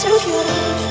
To you,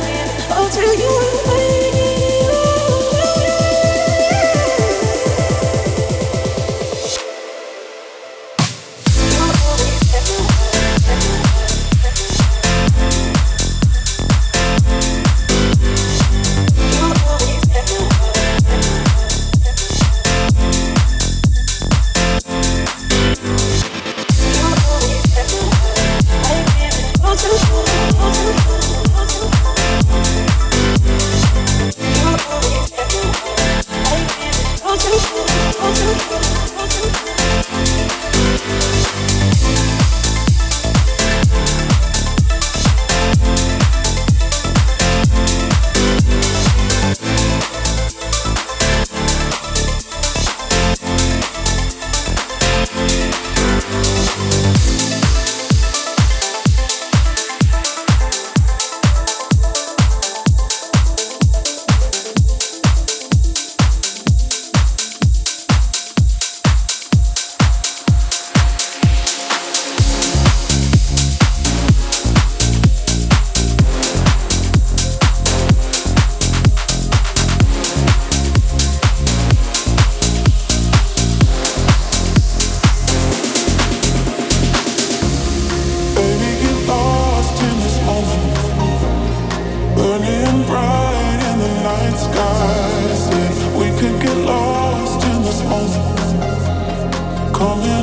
baby. Oh, to you. skies. If we could get lost in this moment, coming.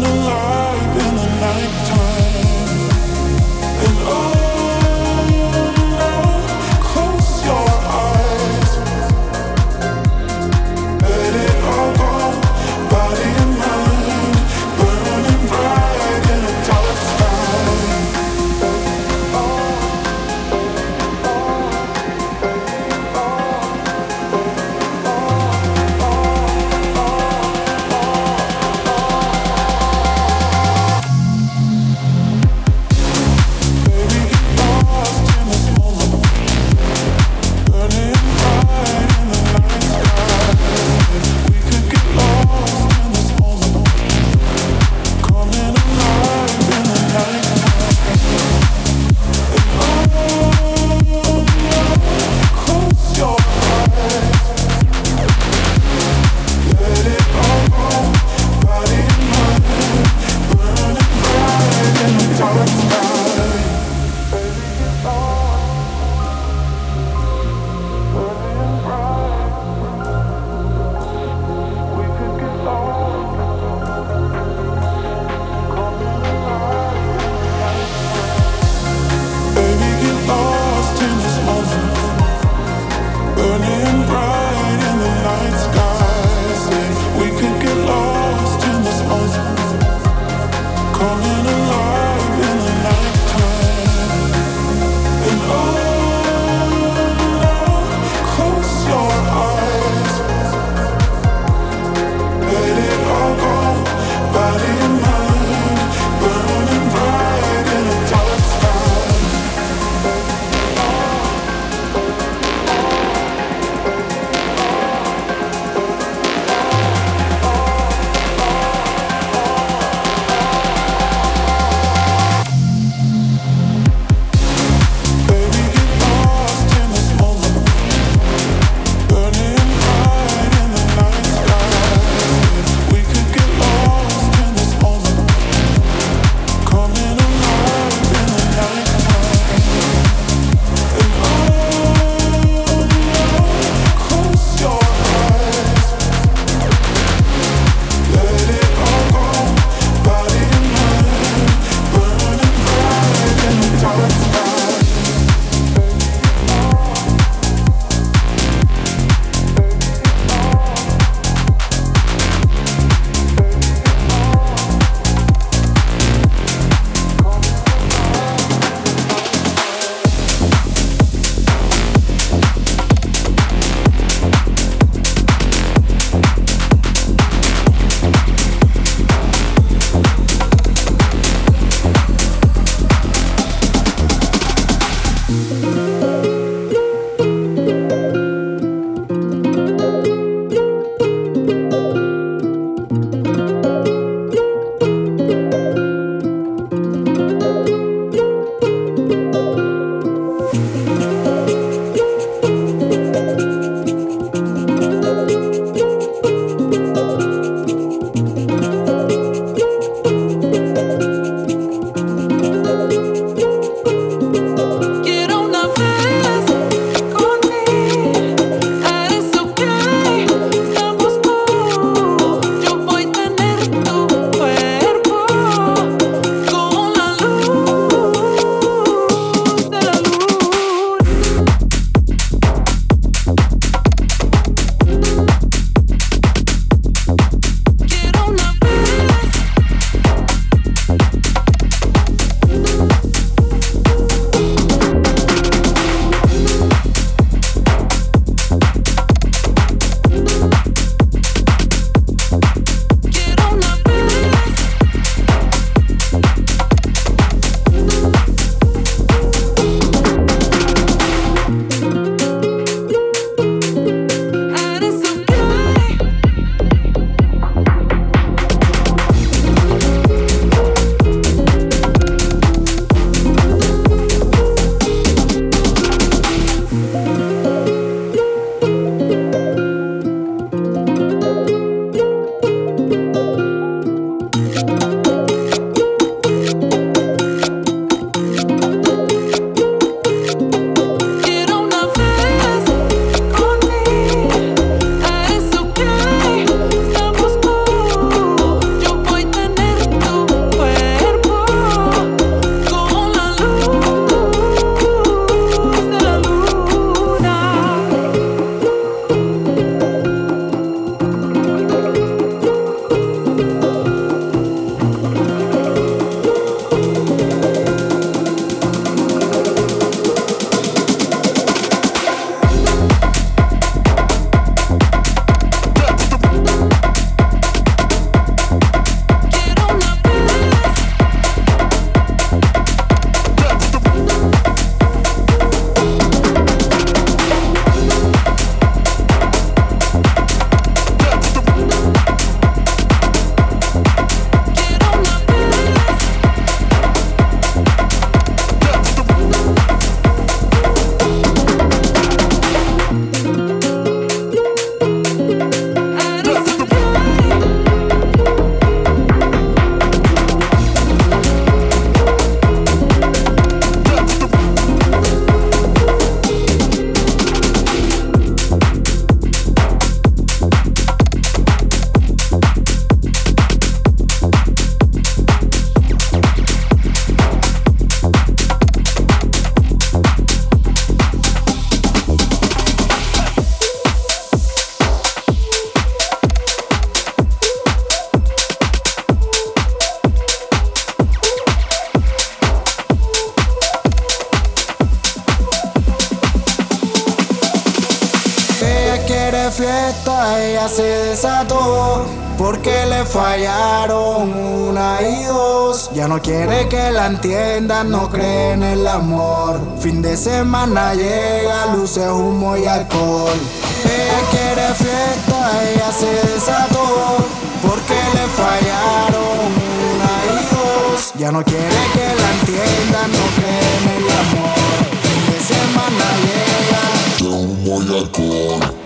Entiendan, no cree en el amor. Fin de semana llega, luces, humo y alcohol. Ella quiere fiesta, ella se desató. Porque le fallaron una y dos. Ya no quiere que la entiendan, no cree en el amor. Fin de semana llega, humo y alcohol.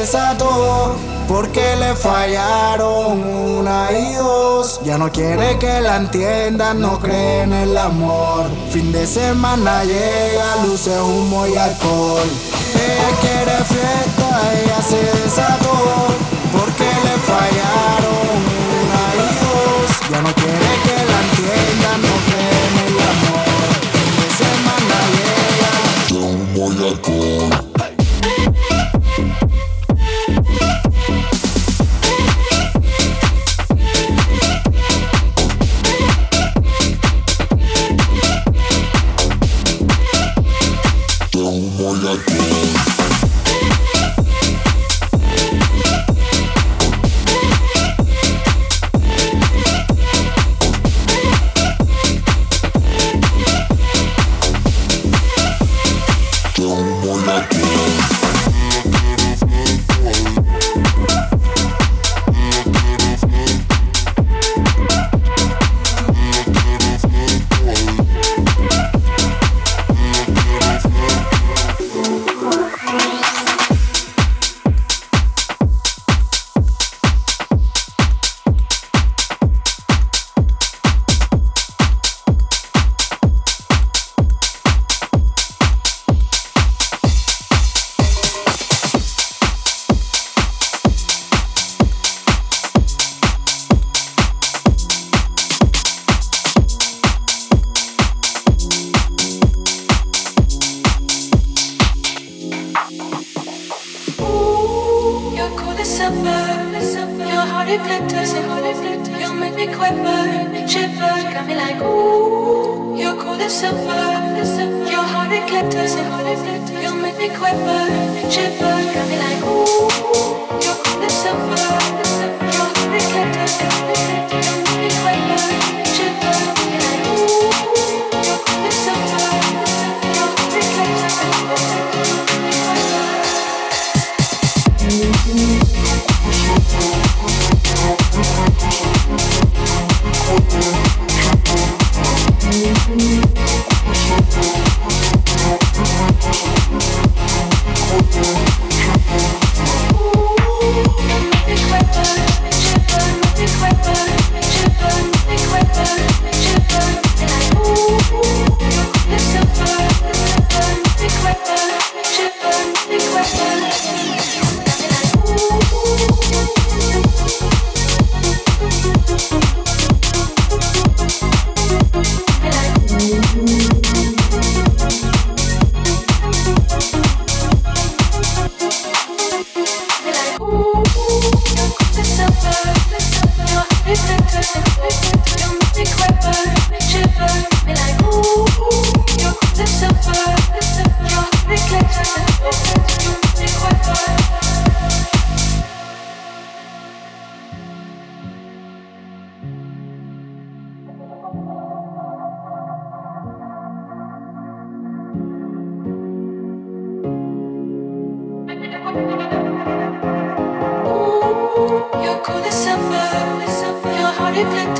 Desató porque le fallaron una y dos. Ya no quiere que la entiendan, no cree en el amor. Fin de semana llega, luces, humo y alcohol. Ella quiere fiesta, ella se desató porque le fallaron una y dos. Ya no quiere que la entiendan, no cree en el amor. Fin de semana llega, humo y alcohol. Jeff.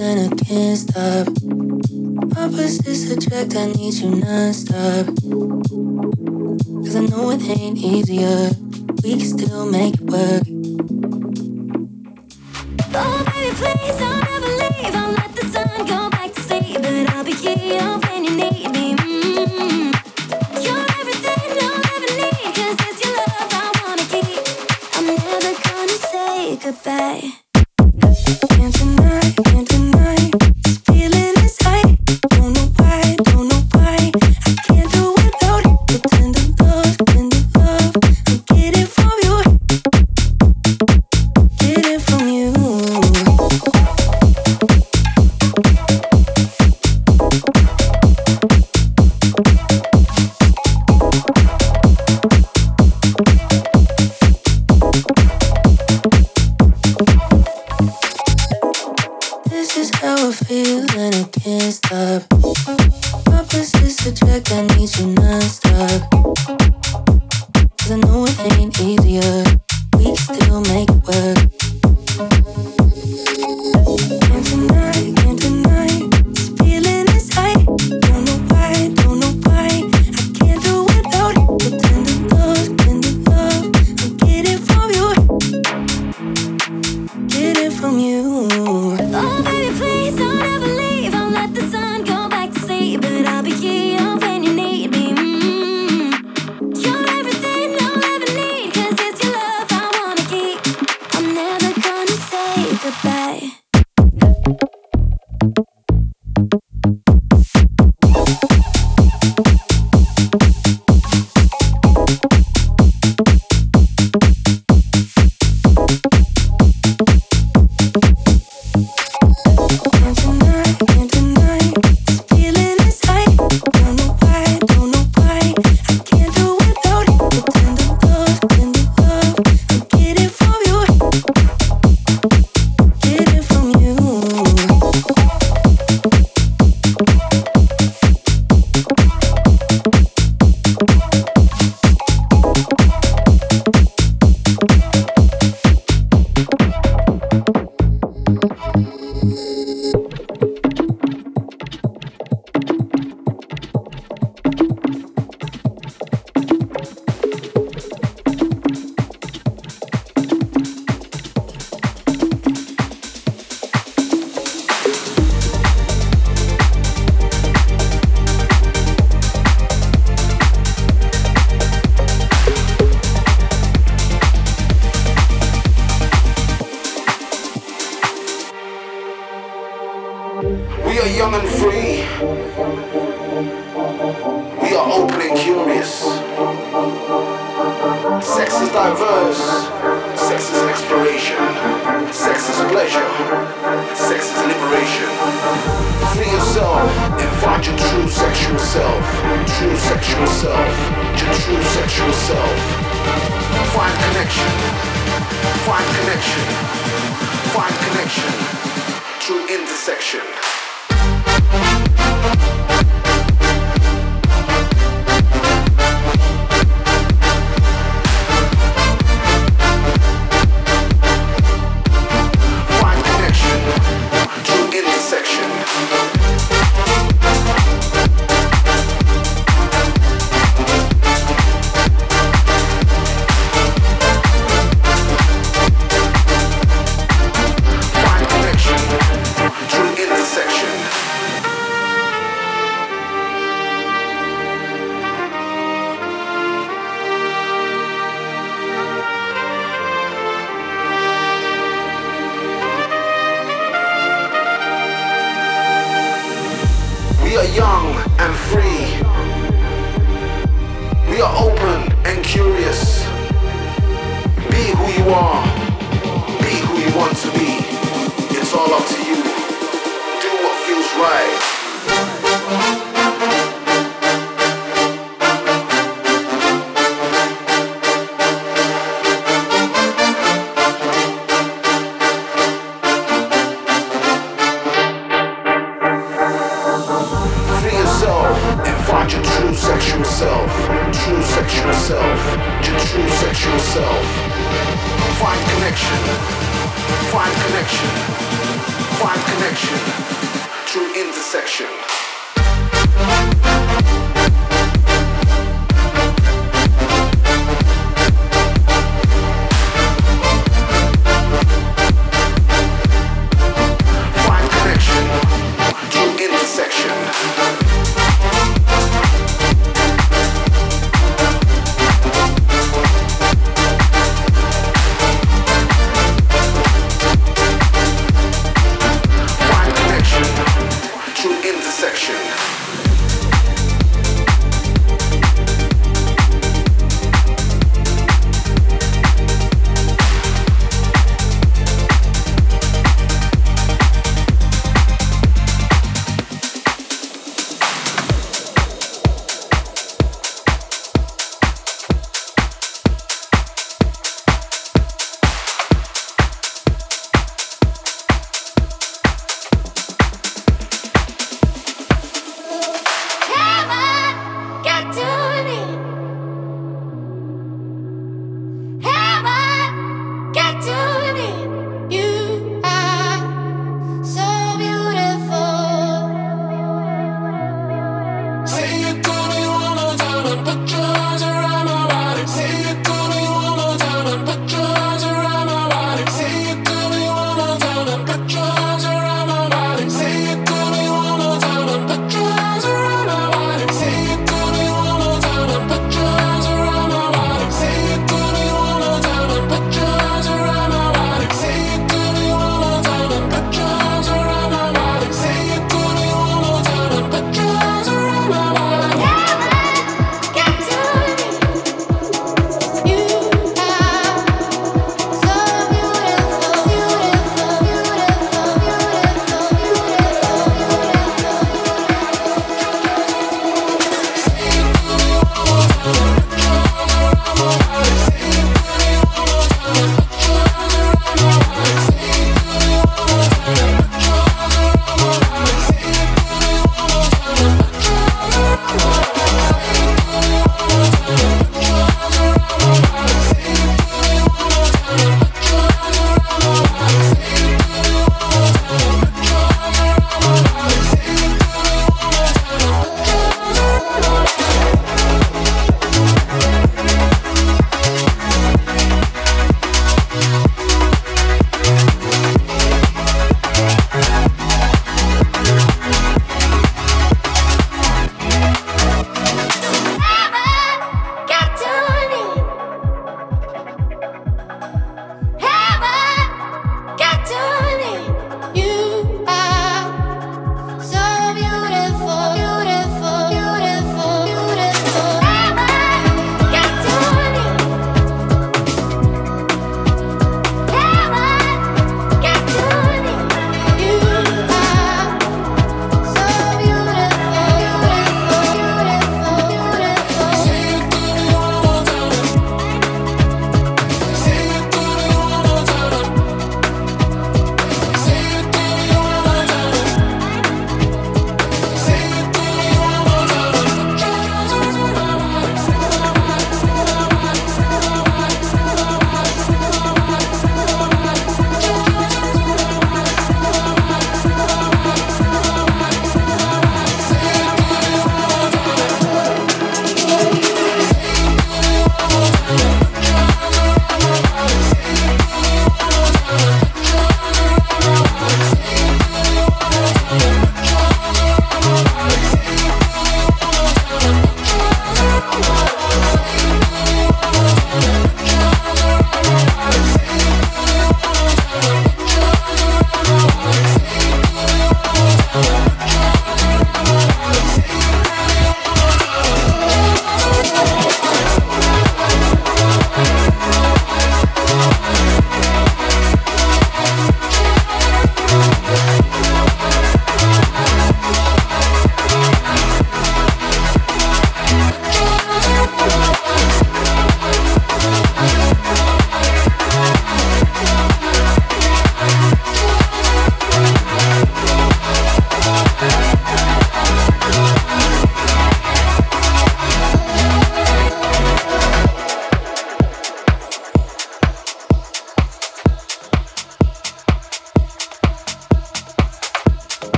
and I can't stop. Opposites attract, I need you non-stop. Cause I know it ain't easier. We can still make it work. Oh baby, please don't ever leave. I'll let the sun go back to sleep, but I'll be here.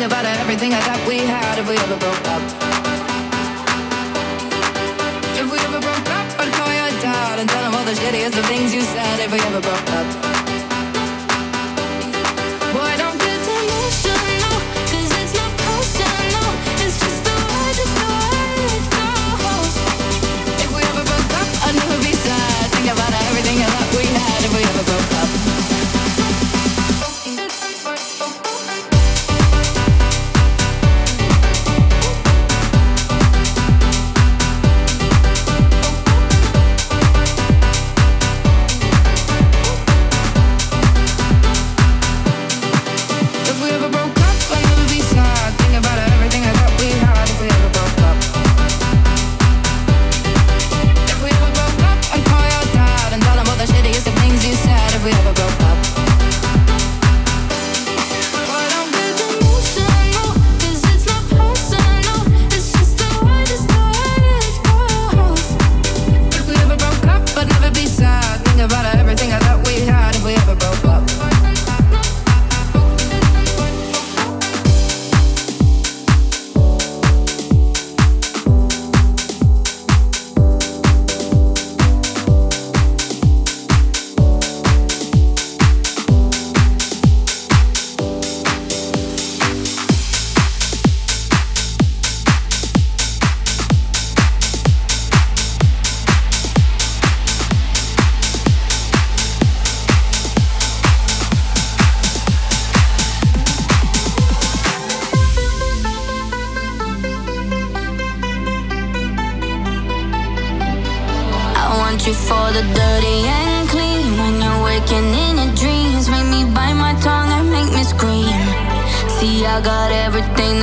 thing about everything I thought we had if we ever broke up. If we ever broke up, I'd call your dad and tell him all the shittiest of things you said if we ever broke up.